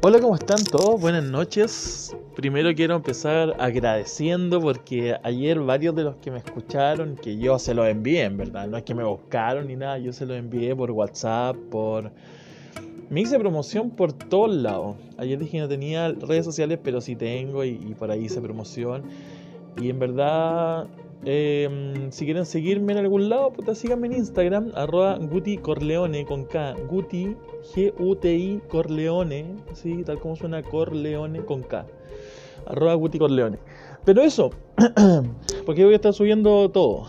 Hola, ¿cómo están todos? Buenas noches. Primero quiero empezar agradeciendo porque ayer varios de los que me escucharon, que yo se los envié, en verdad, no es que me buscaron ni nada, yo se los envié por WhatsApp, por... Me hice promoción por todos lados. Ayer dije que no tenía redes sociales, pero sí tengo y, y por ahí hice promoción. Y en verdad eh, si quieren seguirme en algún lado, puta, síganme en Instagram, arroba Guti Corleone con K. Guti, G-U-T-I Corleone, ¿sí? tal como suena Corleone con K. Arroba Guti Corleone. Pero eso, porque voy a estar subiendo todo.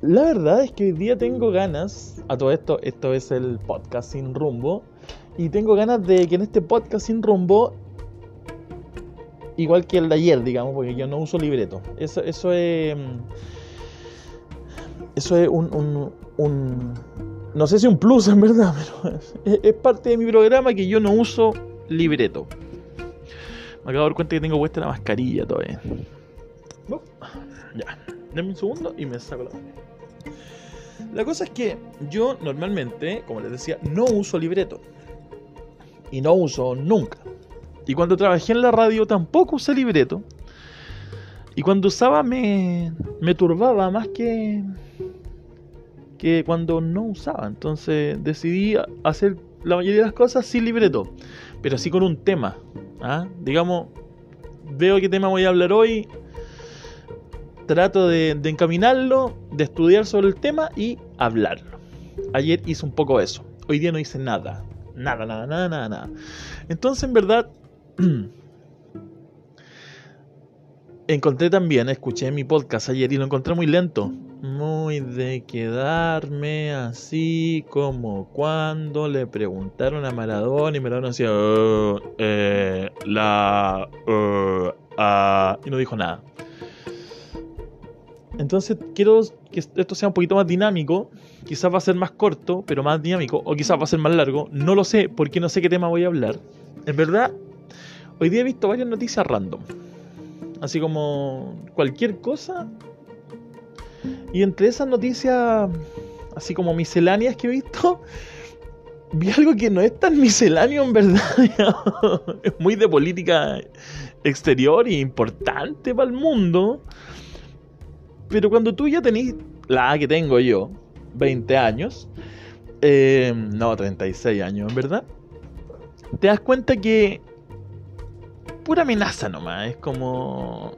La verdad es que hoy día tengo ganas, a todo esto, esto es el podcast sin rumbo, y tengo ganas de que en este podcast sin rumbo igual que el de ayer, digamos, porque yo no uso libreto. Eso, eso es. Mm, eso es un, un, un, No sé si un plus en verdad, pero es, es, parte de mi programa que yo no uso libreto. Me acabo de dar cuenta que tengo puesta la mascarilla todavía. Ya, denme un segundo y me saco la La cosa es que yo normalmente, como les decía, no uso libreto. Y no uso nunca. Y cuando trabajé en la radio tampoco usé libreto. Y cuando usaba me, me turbaba más que, que cuando no usaba. Entonces decidí hacer la mayoría de las cosas sin libreto. Pero sí con un tema. ¿ah? Digamos, veo qué tema voy a hablar hoy. Trato de, de encaminarlo, de estudiar sobre el tema y hablarlo. Ayer hice un poco eso. Hoy día no hice nada. Nada, nada, nada, nada, nada. Entonces, en verdad, encontré también, escuché mi podcast ayer y lo encontré muy lento. Muy de quedarme así como cuando le preguntaron a Maradona y Maradona decía uh, eh, la uh, y no dijo nada. Entonces quiero que esto sea un poquito más dinámico. Quizás va a ser más corto, pero más dinámico. O quizás va a ser más largo. No lo sé, porque no sé qué tema voy a hablar. En verdad, Hoy día he visto varias noticias random. Así como cualquier cosa. Y entre esas noticias, así como misceláneas que he visto, vi algo que no es tan misceláneo en verdad. es muy de política exterior y importante para el mundo. Pero cuando tú ya tenés la que tengo yo, 20 años, eh, no, 36 años en verdad, te das cuenta que pura amenaza nomás. Es como.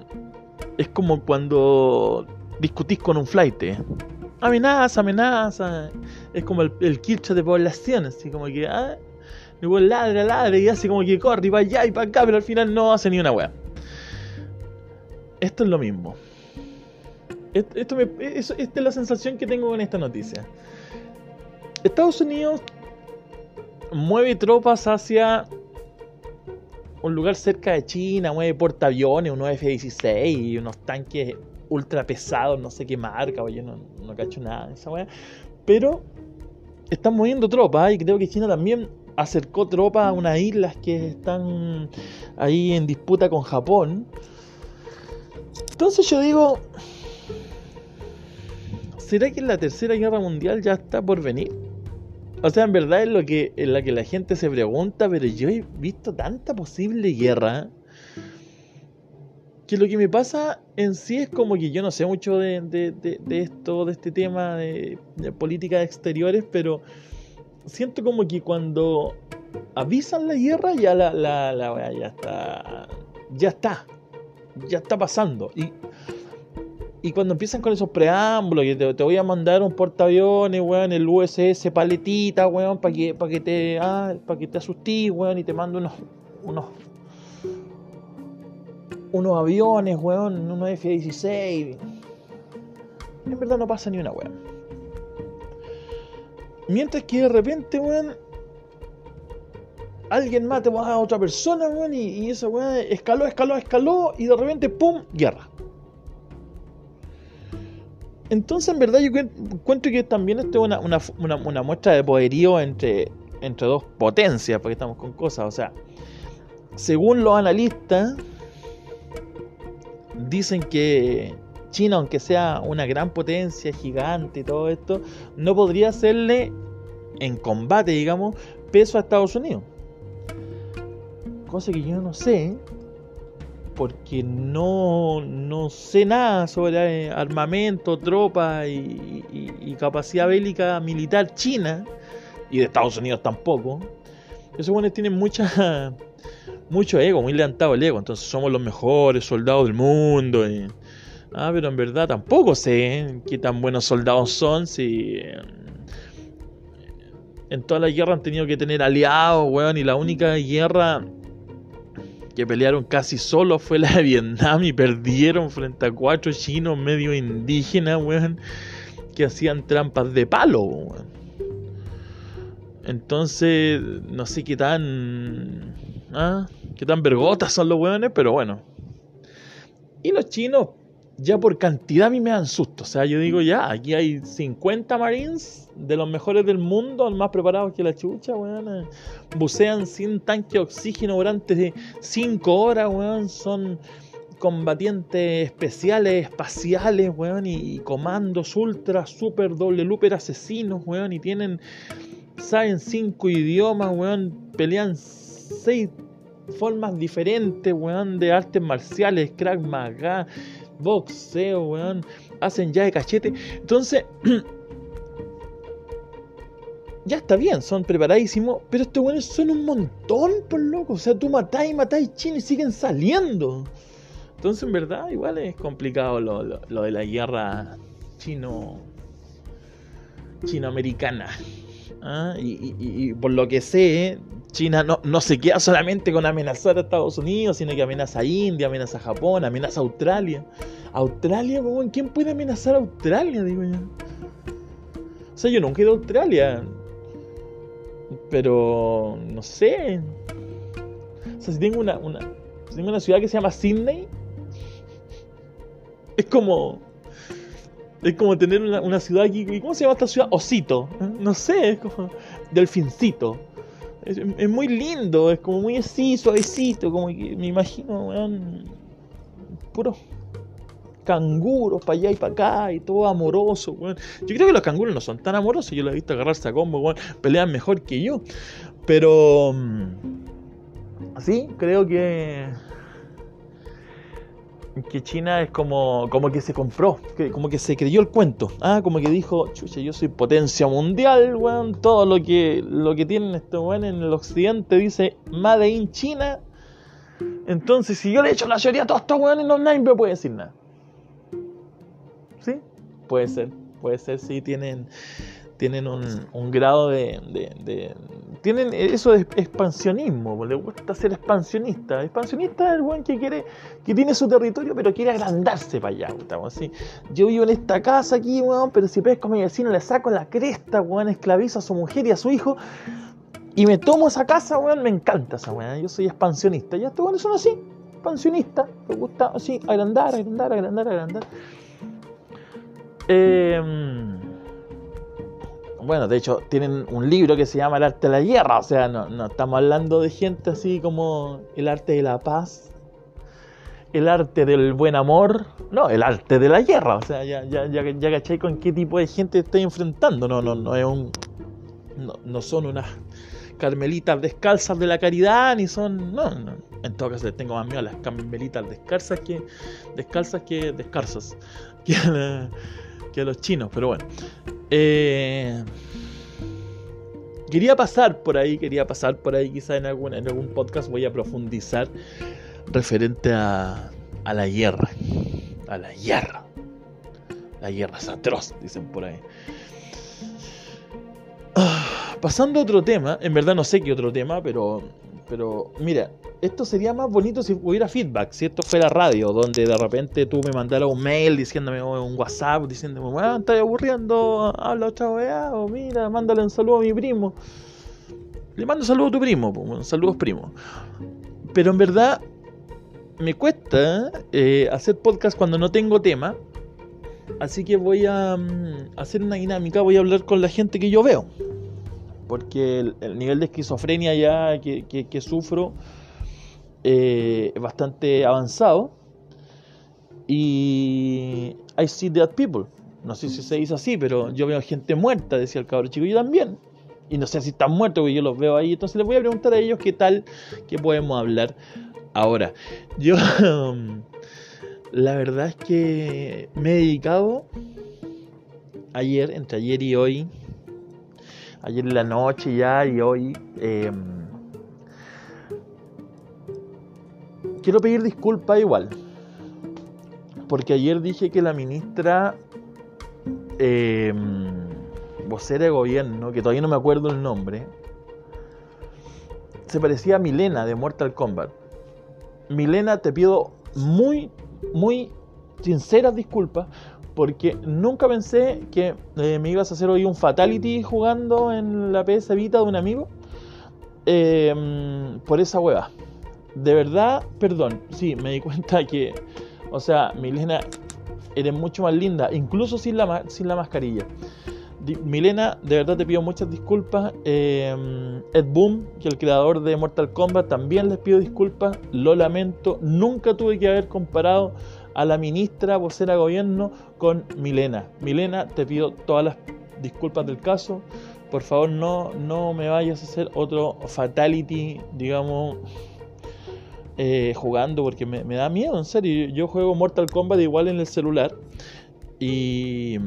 Es como cuando discutís con un flight. Amenaza, amenaza. Es como el, el de población, así como que. Ah, igual ladra, ladra y hace como que corre y va allá y para acá, pero al final no hace ni una wea. Esto es lo mismo. Esto, esta es la sensación que tengo con esta noticia. Estados Unidos mueve tropas hacia un lugar cerca de China, mueve portaaviones, unos F-16 y unos tanques ultra pesados, no sé qué marca, oye, no, no cacho nada de esa weá. Pero están moviendo tropas y creo que China también acercó tropas a unas islas que están ahí en disputa con Japón. Entonces yo digo, ¿será que la tercera guerra mundial ya está por venir? O sea, en verdad es lo que, es la que la gente se pregunta, pero yo he visto tanta posible guerra que lo que me pasa en sí es como que yo no sé mucho de, esto, de este tema de, políticas exteriores, pero siento como que cuando avisan la guerra ya la, la, la ya está, ya está, ya está pasando. Y y cuando empiezan con esos preámbulos, que te, voy a mandar un portaaviones, weón, el USS paletita, weón, para que, para que te, ah, para que te asustís, weón, y te mando unos, unos, unos aviones, weón, unos F-16. En verdad no pasa ni una, weón. Mientras que de repente, weón, alguien mate a otra persona, weón, y, y esa weón escaló, escaló, escaló, y de repente, ¡pum!, guerra. Entonces, en verdad, yo encuentro que también esto es una, muestra de poderío entre, entre dos potencias, porque estamos con cosas. O sea, según los analistas, dicen que China, aunque sea una gran potencia, gigante y todo esto, no podría hacerle en combate, digamos, peso a Estados Unidos. Cosa que yo no sé, porque no, no sé nada sobre eh, armamento, tropa y, capacidad bélica militar china, y de Estados Unidos tampoco. Esos buenos tienen mucha, mucho ego, muy levantado el ego, entonces somos los mejores soldados del mundo. ah, pero en verdad tampoco sé eh, qué tan buenos soldados son si... Eh, en toda la guerra han tenido que tener aliados, weón, y la única guerra que pelearon casi solo fue la de Vietnam y perdieron frente a cuatro chinos medio indígenas, weón, que hacían trampas de palo, weón. Entonces, no sé qué tan. ¿ah? qué tan vergotas son los weones, pero bueno. Y los chinos ya por cantidad a mí me dan susto. O sea, yo digo ya, aquí hay 50 Marines de los mejores del mundo, más preparados que la chucha, weón. Bucean sin tanque de oxígeno durante 5 horas, weón. Son combatientes especiales, espaciales, weón. Y, comandos ultra, super, doble looper asesinos, weón. Y tienen, saben 5 idiomas, weón. Pelean 6 formas diferentes, weón, de artes marciales, crack maga boxeo, weón, hacen ya de cachete. Entonces, ya está bien, son preparadísimos, pero estos weones son un montón, por loco. O sea, tú matáis, matáis chino y siguen saliendo. Entonces, en verdad, igual es complicado lo, lo de la guerra chino chinoamericana. ¿Ah? Y, por lo que sé, China no, no, se queda solamente con amenazar a Estados Unidos, sino que amenaza a India, amenaza a Japón, amenaza a Australia. Australia, ¿quién puede amenazar a Australia? Digo yo. O sea, yo nunca he ido a Australia. Pero, no sé. O sea, si tengo una, una, si tengo una ciudad que se llama Sydney, es como es como tener una, ciudad aquí. ¿Cómo se llama esta ciudad? Osito. No sé, es como Delfincito. Es, muy lindo, es como muy así, suavecito. Como que me imagino, weón. Puros canguros para allá y para acá y todo amoroso, weón. Yo creo que los canguros no son tan amorosos. Yo los he visto agarrarse a combo, weón. Pelean mejor que yo. Pero. Mm, sí, creo que que China es como, como que se compró, como que se creyó el cuento, ah, como que dijo, chucha, yo soy potencia mundial, weón, todo lo que, lo que tienen estos weón en el occidente dice Made in China, entonces si yo le echo la mayoría a todos estos weones, nadie me puede decir nada. ¿Sí? Puede ser, puede ser, sí, tienen, tienen un, grado de, Tienen eso de expansionismo, le gusta ser expansionista. Expansionista es el buen que quiere, que tiene su territorio, pero quiere agrandarse para allá, así. Yo vivo en esta casa aquí, weón, pero si pesco a mi vecino le saco la cresta, weón, esclavizo a su mujer y a su hijo, y me tomo esa casa, weón, me encanta esa weón. Yo soy expansionista. Ya estos weones son así, expansionistas. Me gusta así, agrandar, agrandar, agrandar, agrandar. Eh bueno, de hecho, tienen un libro que se llama El arte de la guerra. O sea, no, estamos hablando de gente así como el arte de la paz, el arte del buen amor. No, el arte de la guerra. O sea, ya, ya, ya, ya caché con qué tipo de gente estoy enfrentando. No, no, no es un. No, son unas carmelitas descalzas de la caridad, ni son. No, no. En todo caso, les tengo más miedo a las carmelitas descalzas que. descalzas que descalzas. Que que a los chinos, pero bueno. Eh, quería pasar por ahí, quería pasar por ahí, quizá en algún, en algún podcast voy a profundizar referente a, a la guerra. A la guerra. La guerra es atroz, dicen por ahí. Ah, pasando a otro tema, en verdad no sé qué otro tema, pero pero mira, esto sería más bonito si hubiera feedback, si esto fuera radio, donde de repente tú me mandaras un mail diciéndome o un WhatsApp diciéndome, bueno, estás aburriendo, habla otra o mira, mándale un saludo a mi primo. Le mando un saludo a tu primo, saludos primo. Pero en verdad me cuesta eh, hacer podcast cuando no tengo tema. Así que voy a mm, hacer una dinámica, voy a hablar con la gente que yo veo porque el, nivel de esquizofrenia ya que, sufro eh, es bastante avanzado. Y I see dead people. No sé si se dice así, pero yo veo gente muerta, decía el cabrón chico, yo también. y no sé si están muertos, porque yo los veo ahí. Entonces les voy a preguntar a ellos qué tal, qué podemos hablar ahora. Yo, la verdad es que me he dedicado ayer, entre ayer y hoy, ayer en la noche ya y hoy, em, quiero pedir disculpas igual. Porque ayer dije que la ministra eh, vocera de gobierno, que todavía no me acuerdo el nombre, se parecía a Milena de Mortal Kombat. Milena, te pido muy, muy sinceras disculpas porque nunca pensé que eh, me ibas a hacer hoy un fatality jugando en la PS Vita de un amigo eh, por esa hueva. De verdad, perdón, sí, me di cuenta que, o sea, Milena, eres mucho más linda, incluso sin la, sin la mascarilla. Milena, de verdad te pido muchas disculpas. Eh, Ed Boom, que es el creador de Mortal Kombat, también les pido disculpas. Lo lamento. Nunca tuve que haber comparado a la ministra vocera gobierno con Milena. Milena, te pido todas las disculpas del caso. Por favor, no, no me vayas a hacer otro fatality, digamos, eh, jugando, porque me, me da miedo, en serio. Yo juego Mortal Kombat igual en el celular. Y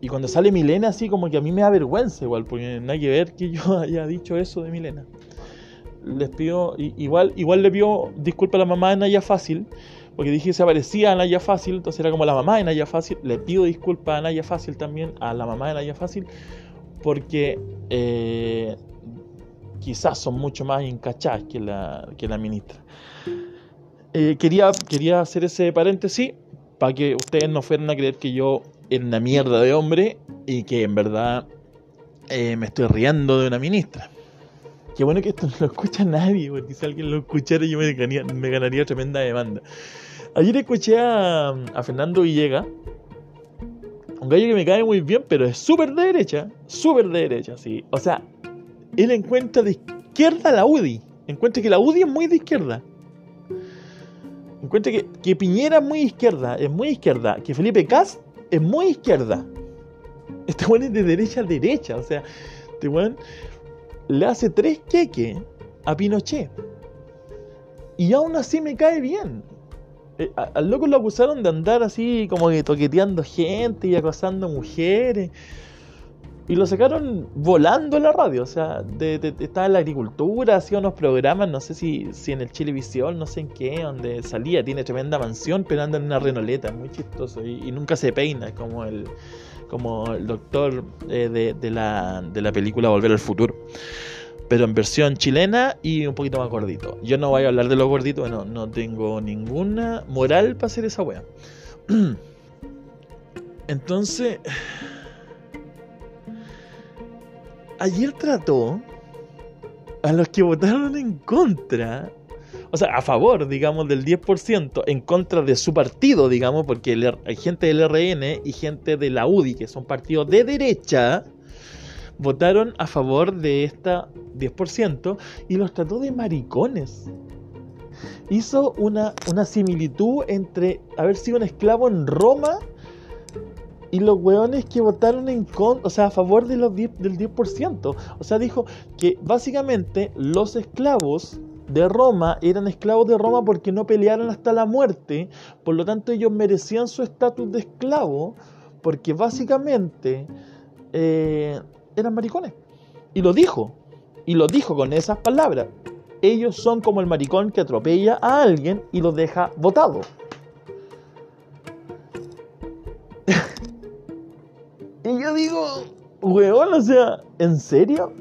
y cuando sale Milena, así como que a mí me da vergüenza igual, porque no hay que ver que yo haya dicho eso de Milena. Les pido, igual, igual le pido disculpas a la mamá de Naya Fácil, porque dije que se parecía a Naya Fácil, entonces era como la mamá de Naya Fácil. Le pido disculpas a Naya Fácil también, a la mamá de Naya Fácil, porque eh, quizás son mucho más encachadas que la, que la ministra. Eh, quería, quería hacer ese paréntesis para que ustedes no fueran a creer que yo era una mierda de hombre y que en verdad eh, me estoy riendo de una ministra. Qué bueno que esto no lo escucha nadie, porque si alguien lo escuchara yo me ganaría, me ganaría tremenda demanda. Ayer escuché a, a Fernando Villegas, un gallo que me cae muy bien, pero es súper de derecha, súper de derecha, sí. O sea, él encuentra de izquierda la UDI, encuentra que la UDI es muy de izquierda. Encuentra que, que Piñera es muy izquierda, es muy izquierda, que Felipe Cast es muy izquierda. Este weón es de derecha a derecha. O sea, este weón le hace tres queques a Pinochet. Y aún así me cae bien. Eh, al loco lo acusaron de andar así como que toqueteando gente y acosando mujeres. Y lo sacaron volando en la radio, o sea, de, estaba en la agricultura, hacía unos programas, no sé si, si en el Chilevisión, no sé en qué, donde salía, tiene tremenda mansión, pero anda en una renoleta, muy chistoso, y, nunca se peina, como el, como el doctor eh, de, la, de la película Volver al Futuro. Pero en versión chilena y un poquito más gordito. Yo no voy a hablar de lo gordito, bueno, no tengo ninguna moral para hacer esa wea. Entonces ayer trató a los que votaron en contra, o sea, a favor, digamos, del 10%, en contra de su partido, digamos, porque hay gente del RN y gente de la UDI, que son partidos de derecha, votaron a favor de esta 10% y los trató de maricones. Hizo una, una similitud entre haber sido un esclavo en Roma y los hueones que votaron en contra, o sea, a favor de los del 10%. O sea, dijo que básicamente los esclavos de Roma eran esclavos de Roma porque no pelearon hasta la muerte. Por lo tanto, ellos merecían su estatus de esclavo porque básicamente eh, eran maricones. Y lo dijo. Y lo dijo con esas palabras. Ellos son como el maricón que atropella a alguien y lo deja votado. Y yo digo, weón, o sea, ¿en serio?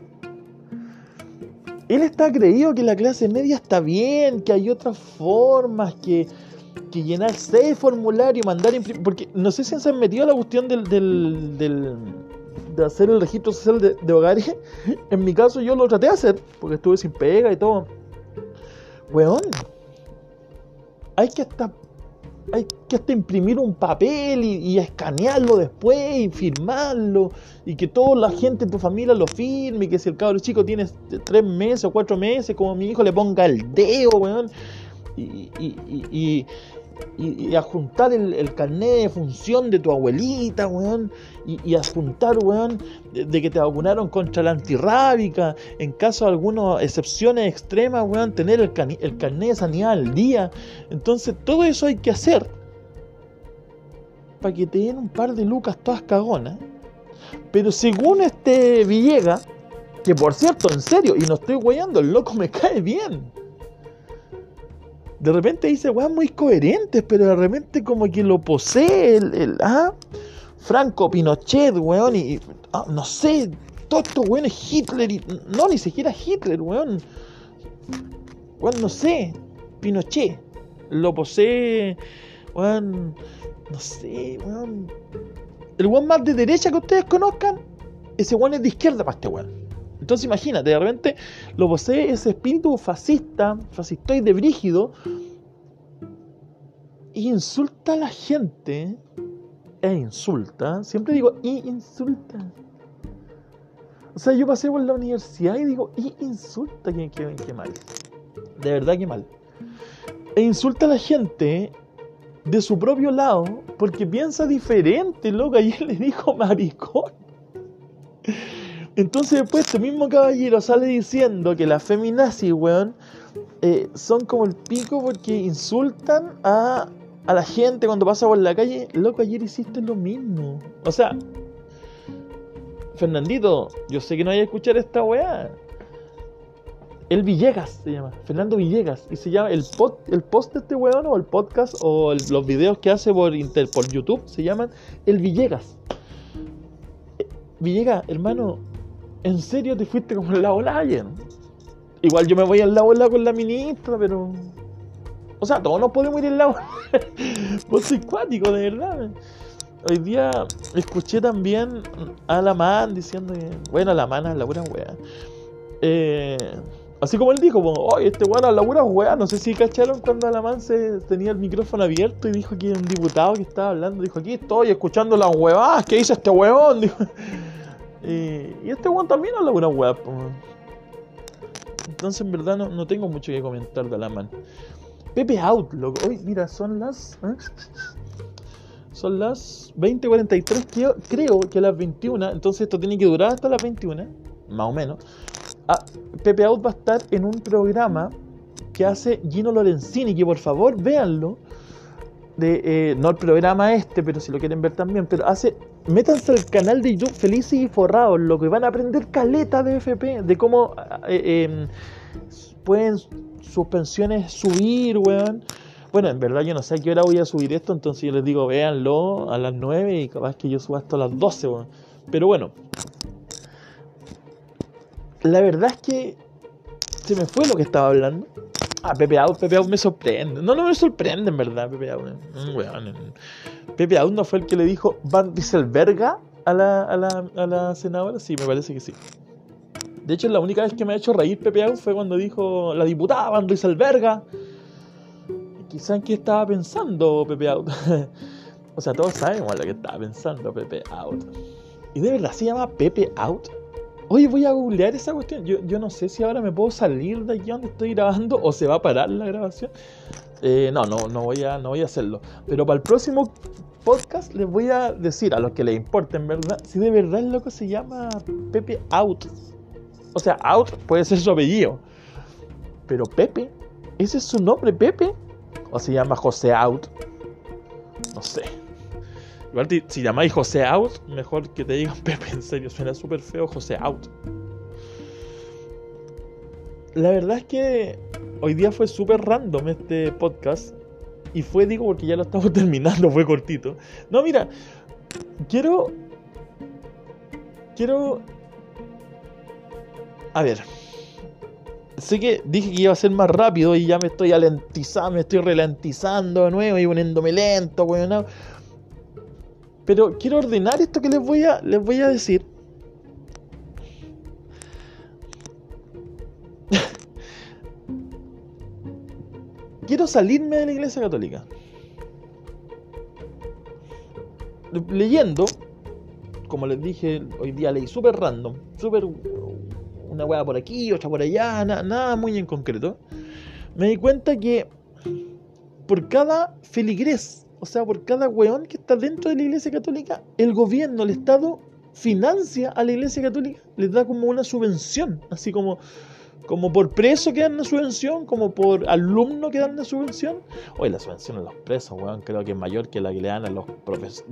Él está creído que la clase media está bien, que hay otras formas, que, que llenar seis formularios mandar imprimir. Porque no sé si se han metido a la cuestión del, de hacer el registro social de, de, hogares. En mi caso, yo lo traté de hacer, porque estuve sin pega y todo. Weón, hay que hasta hay que hasta imprimir un papel y, escanearlo después y firmarlo y que toda la gente de tu familia lo firme y que si el cabro chico tiene tres meses o cuatro meses como mi hijo le ponga el dedo weón y, y adjuntar el, el carnet de función de tu abuelita, weón, y, y adjuntar, weón, de, que te vacunaron contra la antirrábica, en caso de algunas excepciones extremas, weón, tener el, el carnet de sanidad al día. Entonces, todo eso hay que hacer para que te den un par de lucas todas cagonas. Pero según este Villegas, que por cierto, en serio, y no estoy weyando, el loco me cae bien. De repente dice weas muy coherentes, pero de repente como que lo posee el, el- ah, Franco Pinochet, weón, y, ah, no sé, todos estos weones Hitler, y, no, ni siquiera Hitler, weón. Weón, no sé, Pinochet, lo posee, weón, no sé, weón. El weón más de derecha que ustedes conozcan, ese weón es de izquierda para este weón. Entonces imagínate, de repente lo posee ese espíritu fascista, fascistoide brígido, insulta a la gente, e insulta, siempre digo, y insulta. O sea, yo pasé por la universidad y digo, y insulta, qué, qué, qué mal. De verdad que mal. E insulta a la gente de su propio lado porque piensa diferente, loco. Ayer le dijo maricón. Entonces después este mismo caballero sale diciendo que las feminazis, weón, eh, son como el pico porque insultan a, a la gente cuando pasa por la calle. Loco, ayer hiciste lo mismo. O sea, Fernandito, yo sé que no hay a escuchar esta weá. El Villegas se llama, Fernando Villegas. Y se llama el, pod, el post de este weón o el podcast o los videos que hace por YouTube se llaman El Villegas. Eh, Villegas, hermano, ¿en serio te fuiste como en la ola ayer? Igual yo me voy al la ola con la ministra, pero. O sea, todos nos podemos ir en la ola. Vos sois cuático, de verdad. Hoy día escuché también a la man diciendo que. Bueno, la man es la pura wea. Eh, así como él dijo, oye, este weón habla pura wea. No sé si cacharon cuando Alamán se tenía el micrófono abierto y dijo que un diputado que estaba hablando, dijo, aquí estoy escuchando las huevadas que dice este weón. Dijo. Y, este weón también habla pura po. Entonces en verdad no, no tengo mucho que comentar de Alamán. Pepe Out, loco. Hoy, mira, son las... ¿eh? Son las 20.43, creo, creo que a las 21. Entonces esto tiene que durar hasta las 21, más o menos. Ah, Pepe Out va a estar en un programa que hace Gino Lorenzini, que por favor véanlo. De, eh, no el programa este, pero si lo quieren ver también. Pero hace. Métanse al canal de YouTube Felices y Forrados, lo que van a aprender caleta de FP, de cómo eh, eh, pueden sus pensiones subir, weón. Bueno, en verdad yo no sé a qué hora voy a subir esto, entonces yo les digo, véanlo a las 9 y capaz que yo suba hasta las 12, weón. Pero bueno, la verdad es que se me fue lo que estaba hablando. Ah, Pepe Out, Pepe Out me sorprende. No, no me sorprende en verdad, Pepe Out. Pepe Out no fue el que le dijo Van Rieselberga a la, a, la, a la senadora. Sí, me parece que sí. De hecho, la única vez que me ha hecho reír Pepe Out fue cuando dijo la diputada Van Rieselberga. Quizá en qué estaba pensando Pepe Out. o sea, todos sabemos lo que estaba pensando Pepe Out. ¿Y de verdad se llama Pepe Out? Oye, voy a googlear esa cuestión. Yo, yo no sé si ahora me puedo salir de aquí donde estoy grabando o se va a parar la grabación. Eh, no, no, no voy, a, no voy a hacerlo. Pero para el próximo podcast les voy a decir a los que les importe, en verdad, si de verdad el loco se llama Pepe Out. O sea, Out puede ser su apellido. Pero Pepe, ¿ese es su nombre, Pepe? ¿O se llama José Out? No sé. Si llamáis José Out, mejor que te digan Pepe, en serio, suena súper feo José Out. La verdad es que hoy día fue súper random este podcast. Y fue, digo, porque ya lo estamos terminando, fue cortito. No, mira, quiero... Quiero... A ver. Sé que dije que iba a ser más rápido y ya me estoy alentizando, me estoy ralentizando de nuevo y poniéndome lento, weón. Pero quiero ordenar esto que les voy a, les voy a decir. quiero salirme de la iglesia católica. Leyendo, como les dije, hoy día leí súper random, súper una hueá por aquí, otra por allá, na- nada muy en concreto. Me di cuenta que por cada feligrés, o sea, por cada weón que está dentro de la Iglesia Católica, el gobierno, el Estado financia a la Iglesia Católica, les da como una subvención, así como como por preso que dan una subvención, como por alumno que dan una subvención. Oye, la subvención a los presos, weón, creo que es mayor que la que le dan a los,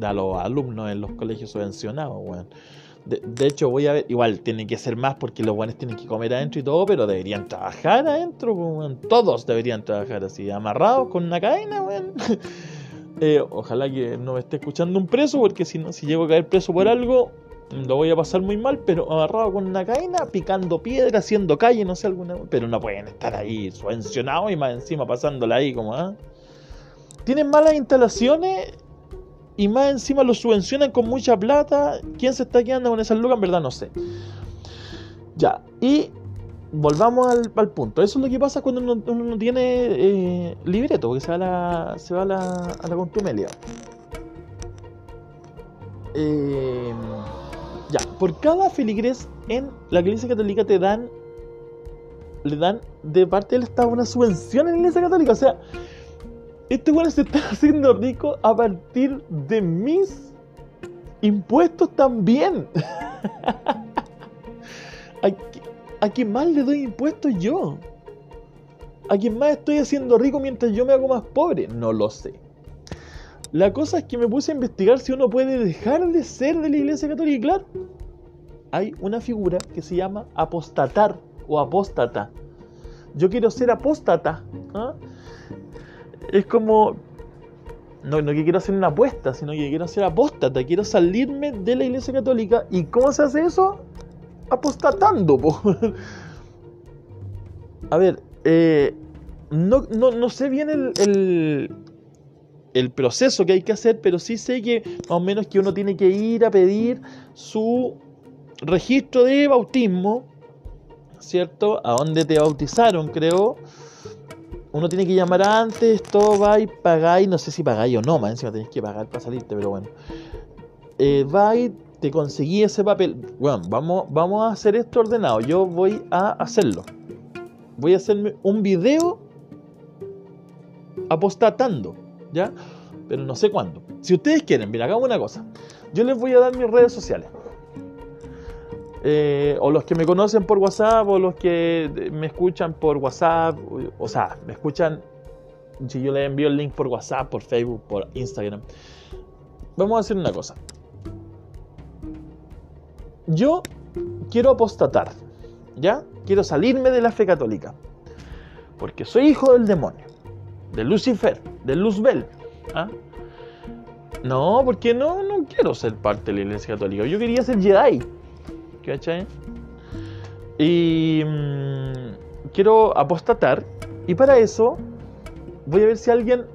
a los alumnos en los colegios subvencionados, weón. De, hecho, voy a ver, igual tiene que ser más porque los buenos tienen que comer adentro y todo, pero deberían trabajar adentro, weón. Todos deberían trabajar así, amarrados con una cadena, weón. Eh, ojalá que no me esté escuchando un preso, porque si no, si llego a caer preso por algo, lo voy a pasar muy mal, pero agarrado con una cadena, picando piedra, haciendo calle, no sé, alguna. Pero no pueden estar ahí subvencionados y más encima pasándola ahí como, ¿ah? Tienen malas instalaciones y más encima los subvencionan con mucha plata. ¿Quién se está quedando con esas lucas? En verdad no sé. Ya, y volvamos al, punto. Eso es lo que pasa cuando uno, no tiene eh, libreto, porque se va a la, se va la, la contumelia. Eh, ya, por cada feligrés en la iglesia católica te dan, le dan de parte del Estado una subvención en la iglesia católica. O sea, este bueno se está haciendo rico a partir de mis impuestos también. ¿A, quién más le doy impuestos yo? ¿A quién más estoy haciendo rico mientras yo me hago más pobre? No lo sé. La cosa es que me puse a investigar si uno puede dejar de ser de la Iglesia Católica. Y claro, hay una figura que se llama apostatar o apóstata. Yo quiero ser apóstata. ¿ah? Es como. No, no que quiero hacer una apuesta, sino que quiero ser apóstata. Quiero salirme de la Iglesia Católica. ¿Y cómo se hace eso? Apostatando. A ver, eh, no, no, sé bien el el proceso que hay que hacer, pero sí sé que más o menos que uno tiene que ir a pedir su registro de bautismo, ¿cierto? A dónde te bautizaron, creo. Uno tiene que llamar antes, todo va y pagáis, no sé si pagáis o no, más encima tenés que pagar para salirte, pero bueno. Eh, va y te conseguí ese papel. Bueno, vamos, vamos a hacer esto ordenado. Yo voy a hacerlo. Voy a hacerme un video apostatando. ¿ya? Pero no sé cuándo. Si ustedes quieren, mira, hagamos una cosa. Yo les voy a dar mis redes sociales. Eh, o los que me conocen por WhatsApp, o los que me escuchan por WhatsApp, o, sea, me escuchan, si yo les envío el link por WhatsApp, por Facebook, por Instagram. Vamos a hacer una cosa. Yo quiero apostatar, ¿ya? Quiero salirme de la fe católica, porque soy hijo del demonio de Lucifer, de Luzbel. ¿Ah? No, porque no, no quiero ser parte de la iglesia católica. Yo quería ser Jedi. ¿Cachai? Y mm, quiero apostatar. Y para eso voy a ver si alguien...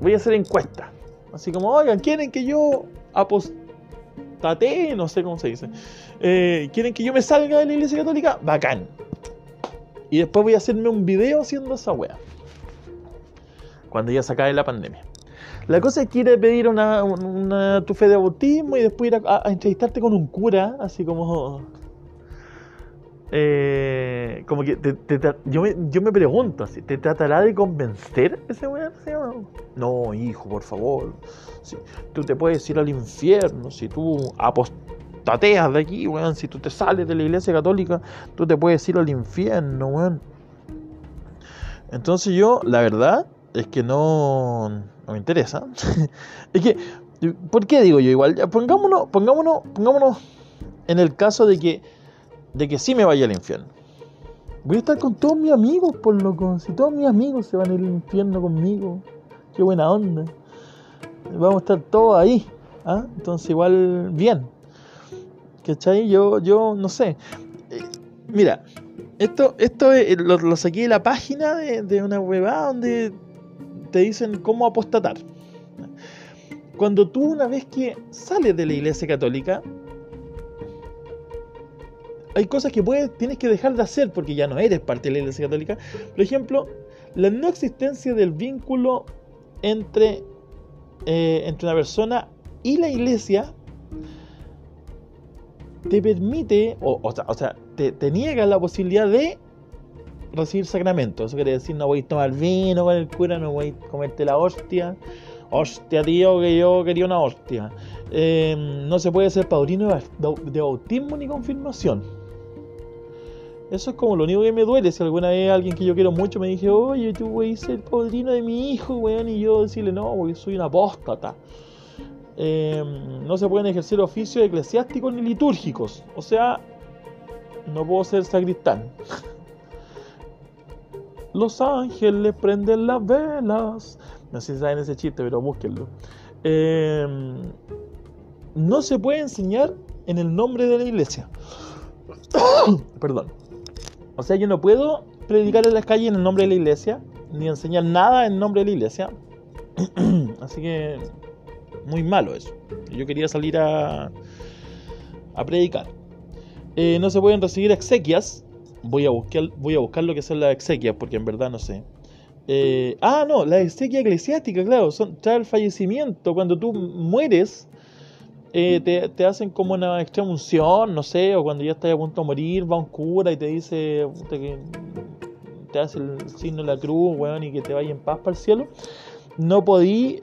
Voy a hacer encuesta. Así como, oigan, ¿quieren que yo apostate? No sé cómo se dice. Eh, ¿Quieren que yo me salga de la iglesia católica? Bacán. Y después voy a hacerme un video haciendo esa wea cuando ya se acabe la pandemia. La cosa es que ir a pedir una, tu fe de bautismo y después ir a, entrevistarte con un cura, así como. Eh, como que yo, me, yo me pregunto, ¿te tratará de convencer ese weón? No, hijo, por favor. Si, tú te puedes ir al infierno, si tú apostateas de aquí, weón, si tú te sales de la iglesia católica, tú te puedes ir al infierno, weón. Entonces yo, la verdad, es que no, no me interesa. es que, ¿por qué digo yo igual? Pongámonos, pongámonos, pongámonos en el caso de que, de que sí me vaya al infierno. Voy a estar con todos mis amigos, por loco. Si todos mis amigos se van al infierno conmigo, qué buena onda. Vamos a estar todos ahí. ¿ah? Entonces, igual, bien. ¿Cachai? Yo, yo no sé. Eh, mira, esto, esto lo, saqué de la página de, de una webada donde te dicen cómo apostatar. Cuando tú una vez que sales de la iglesia católica, hay cosas que puedes, tienes que dejar de hacer porque ya no eres parte de la iglesia católica. Por ejemplo, la no existencia del vínculo entre, eh, entre una persona y la iglesia te permite, o, sea, te, te niega la posibilidad de recibir sacramento. Eso quiere decir, no voy a tomar vino con el cura, no voy a comerte la hostia. Hostia, tío, que yo quería una hostia. Eh, no se puede ser padrino de bautismo ni confirmación. Eso es como lo único que me duele. Si alguna vez alguien que yo quiero mucho me dije, oye, tú voy a ser padrino de mi hijo, weón, y yo decirle, no, porque soy una apóstata. Em, no se pueden ejercer oficios eclesiásticos ni litúrgicos. O sea, no puedo ser sacristán. Los ángeles prenden las velas. No sé si saben ese chiste, pero búsquenlo. Em, no se puede enseñar en el nombre de la iglesia. Perdón. O sea, yo no puedo predicar en las calles en el nombre de la iglesia, ni enseñar nada en nombre de la iglesia. Así que muy malo eso. Yo quería salir a, a predicar. Eh, no se pueden recibir exequias. Voy a, buscar, voy a buscar lo que son las exequias, porque en verdad no sé. Eh, ah, no, la exequia eclesiástica, claro, son tras el fallecimiento. Cuando tú mueres, eh, te, hacen como una extrema unción, no sé, o cuando ya estás a punto de morir, va un cura y te dice te hace el signo de la cruz, weón, y que te vaya en paz para el cielo. No podí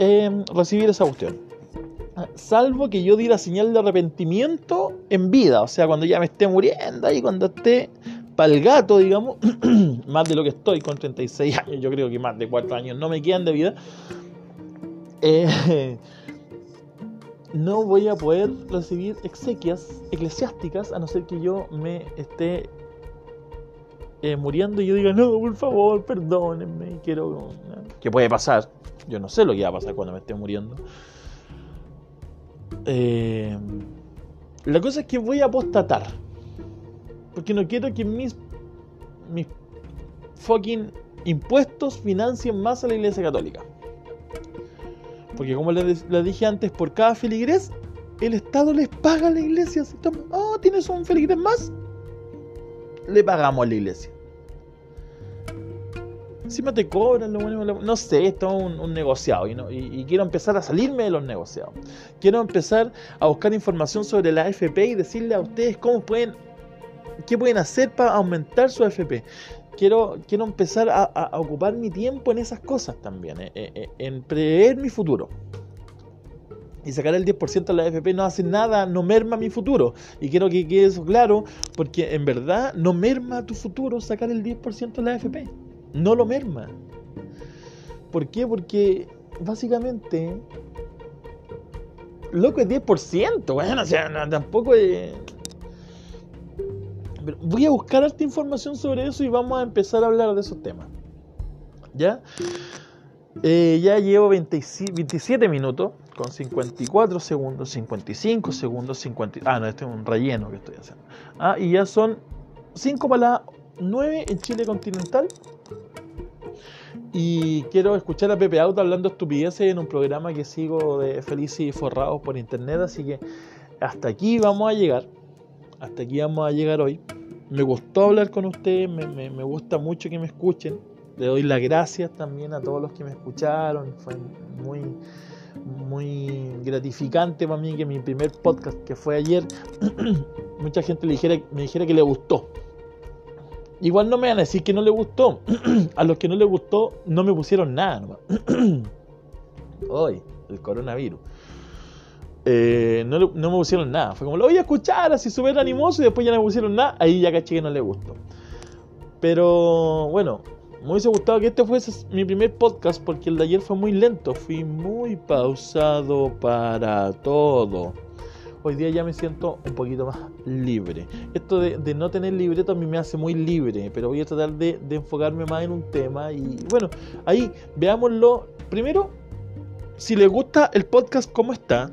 recibir esa cuestión salvo que yo di la señal de arrepentimiento en vida, o sea, cuando ya me esté muriendo y cuando esté para el gato, digamos, más de lo que estoy con 36 años, yo creo que más de 4 años no me quedan de vida, eh, no voy a poder recibir exequias eclesiásticas a no ser que yo me esté eh, muriendo y yo diga, no, por favor, perdónenme, quiero... ¿Qué puede pasar? Yo no sé lo que va a pasar cuando me esté muriendo. Eh, la cosa es que voy a apostatar. Porque no quiero que mis, mis fucking impuestos financien más a la iglesia católica. Porque como les, dije antes, por cada feligrés, el Estado les paga a la iglesia. oh, tienes un feligrés más, le pagamos a la iglesia encima te cobran, lo bueno, no sé, esto es un, negociado y, quiero empezar a salirme de los negociados. Quiero empezar a buscar información sobre la AFP y decirle a ustedes cómo pueden, qué pueden hacer para aumentar su AFP. Quiero, quiero empezar a, ocupar mi tiempo en esas cosas también, eh, eh, eh, en prever mi futuro. Y sacar el 10% de la AFP no hace nada, no merma mi futuro. Y quiero que quede eso claro, porque en verdad no merma tu futuro sacar el 10% de la AFP no lo merma. ¿Por qué? Porque básicamente, loco es 10%, bueno, o sea, tampoco es... voy a buscar esta información sobre eso y vamos a empezar a hablar de esos temas. ¿Ya? Eh, ya llevo 27 minutos con 54 segundos, 55 segundos, 50... Ah, no, este es un relleno que estoy haciendo. Ah, y ya son 5 para las 9 en Chile continental. Y quiero escuchar a Pepe Auto hablando estupideces en un programa que sigo de Felices y Forrados por internet. Así que hasta aquí vamos a llegar. Hasta aquí vamos a llegar hoy. Me gustó hablar con ustedes, me, gusta mucho que me escuchen. Le doy las gracias también a todos los que me escucharon. Fue muy, muy gratificante para mí que mi primer podcast, que fue ayer, mucha gente le dijera, me dijera que le gustó. Igual no me van a decir que no le gustó. a los que no le gustó no me pusieron nada Hoy, el coronavirus. Eh, no, no, me pusieron nada. Fue como, lo voy a escuchar así súper animoso y después ya no me pusieron nada. Ahí ya caché que no le gustó. Pero bueno, me hubiese gustado que este fuese mi primer podcast porque el de ayer fue muy lento. Fui muy pausado para todo hoy día ya me siento un poquito más libre. Esto de, no tener libreto a mí me hace muy libre, pero voy a tratar de, enfocarme más en un tema. Y bueno, ahí veámoslo. Primero, si les gusta el podcast como está,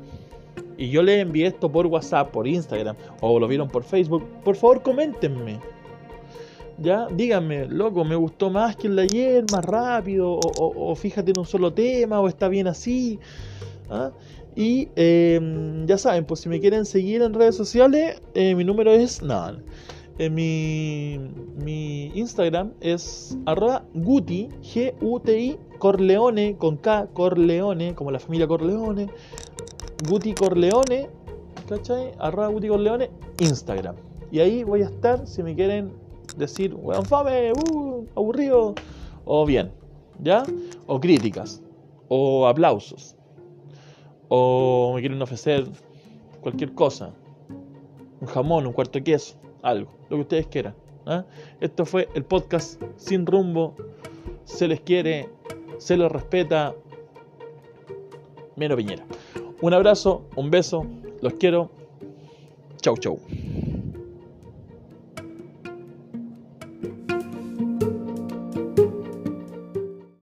y yo les envié esto por WhatsApp, por Instagram, o lo vieron por Facebook, por favor coméntenme. Ya, díganme, loco, me gustó más que el de ayer, más rápido, o, fíjate en un solo tema, o está bien así. ¿ah? Y em, ya saben, pues si me quieren seguir en redes sociales, eh, mi número es nada. Eh, mi, mi, Instagram es arroba guti, G-U-T-I, Corleone, con K, Corleone, como la familia Corleone. Guti Corleone, ¿cachai? Arroba Guti Corleone, Instagram. Y ahí voy a estar si me quieren decir, weón, fame, uh, aburrido, o bien, ¿ya? O críticas, o aplausos, o me quieren ofrecer cualquier cosa, un jamón, un cuarto de queso, algo, lo que ustedes quieran. ¿ah? Esto fue el podcast sin rumbo, se les quiere, se les respeta. Mero Piñera. Un abrazo, un beso, los quiero. Chau, chau.